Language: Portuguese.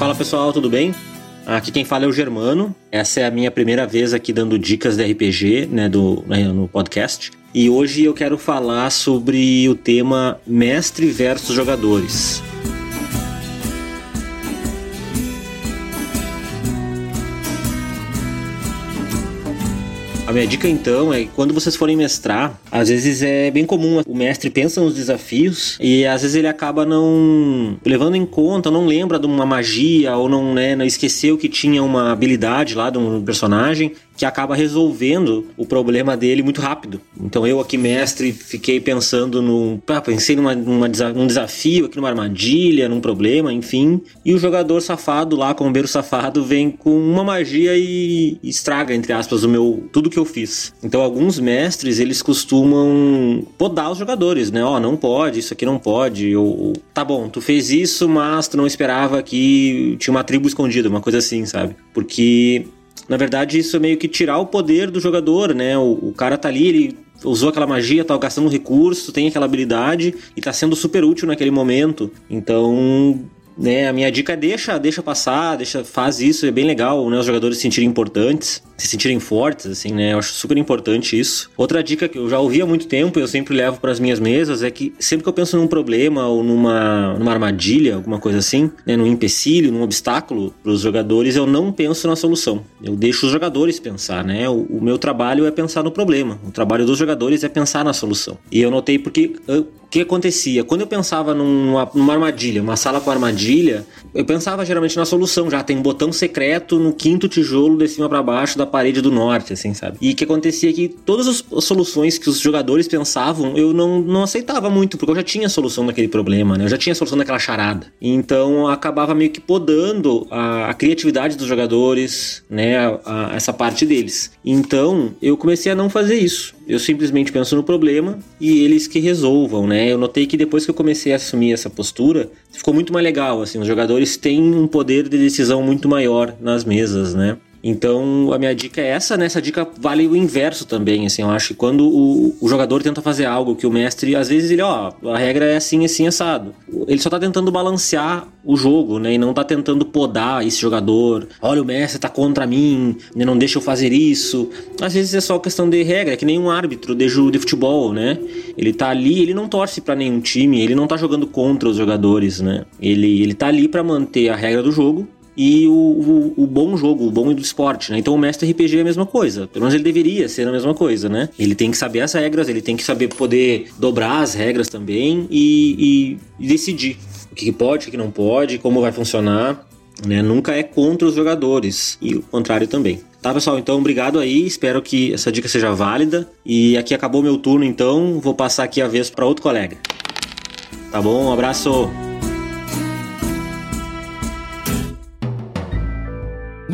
Fala pessoal, tudo bem? Aqui quem fala é o Germano. Essa é a minha primeira vez aqui dando dicas de RPG, né, do, né, no podcast. E hoje eu quero falar sobre o tema mestre versus jogadores. A minha dica então é que quando vocês forem mestrar, às vezes é bem comum o mestre pensa nos desafios e às vezes ele acaba não levando em conta, não lembra de uma magia ou não, né, não esqueceu que tinha uma habilidade lá de um personagem que acaba resolvendo o problema dele muito rápido. Então eu aqui, mestre, fiquei pensando no. Ah, pensei numa, numa, num desafio aqui, numa armadilha, num problema, enfim. E o jogador safado lá, com o beiro safado, vem com uma magia e estraga, entre aspas, o meu. tudo que eu fiz. Então alguns mestres, eles costumam podar os jogadores, né? Ó, oh, não pode, isso aqui não pode. Ou tá bom, tu fez isso, mas tu não esperava que tinha uma tribo escondida, uma coisa assim, sabe? Porque na verdade, isso é meio que tirar o poder do jogador, né? O, o cara tá ali, ele usou aquela magia, tá gastando recurso, tem aquela habilidade e tá sendo super útil naquele momento. Então, né, a minha dica é deixa, deixa passar, deixa, faz isso, é bem legal, né, os jogadores se sentirem importantes se sentirem fortes, assim, né? Eu acho super importante isso. Outra dica que eu já ouvi há muito tempo e eu sempre levo para as minhas mesas é que sempre que eu penso num problema ou numa, numa armadilha, alguma coisa assim, né, num empecilho, num obstáculo para os jogadores, eu não penso na solução. Eu deixo os jogadores pensar, né? O, o, meu trabalho é pensar no problema. O trabalho dos jogadores é pensar na solução. E eu notei porque eu, o que acontecia? Quando eu pensava numa, numa, armadilha, uma sala com armadilha, eu pensava geralmente na solução. Já tem um botão secreto no quinto tijolo de cima para baixo da parede do norte, assim, sabe? E que acontecia que todas as soluções que os jogadores pensavam, eu não, não aceitava muito, porque eu já tinha a solução daquele problema, né? Eu já tinha a solução daquela charada. Então acabava meio que podando a, a criatividade dos jogadores, né? A, a, essa parte deles. Então eu comecei a não fazer isso. Eu simplesmente penso no problema e eles que resolvam, né? Eu notei que depois que eu comecei a assumir essa postura, ficou muito mais legal, assim, os jogadores têm um poder de decisão muito maior nas mesas, né? Então, a minha dica é essa, né? Essa dica vale o inverso também, assim, eu acho que quando o, o jogador tenta fazer algo que o mestre, às vezes ele, ó, a regra é assim, assim, assado. Ele só tá tentando balancear o jogo, né? E não tá tentando podar esse jogador. Olha, o mestre tá contra mim, né? não deixa eu fazer isso. Às vezes é só questão de regra, é que nem um árbitro de, de futebol, né? Ele tá ali, ele não torce para nenhum time, ele não tá jogando contra os jogadores, né? Ele, ele tá ali para manter a regra do jogo e o, o, o, bom jogo, o bom do esporte, né? Então o mestre RPG é a mesma coisa. Pelo menos ele deveria ser a mesma coisa, né? Ele tem que saber as regras, ele tem que saber poder dobrar as regras também e, e, e decidir o que pode, o que não pode, como vai funcionar. Né? Nunca é contra os jogadores e o contrário também. Tá, pessoal? Então, obrigado aí. Espero que essa dica seja válida. E aqui acabou meu turno, então vou passar aqui a vez para outro colega. Tá bom? Um abraço.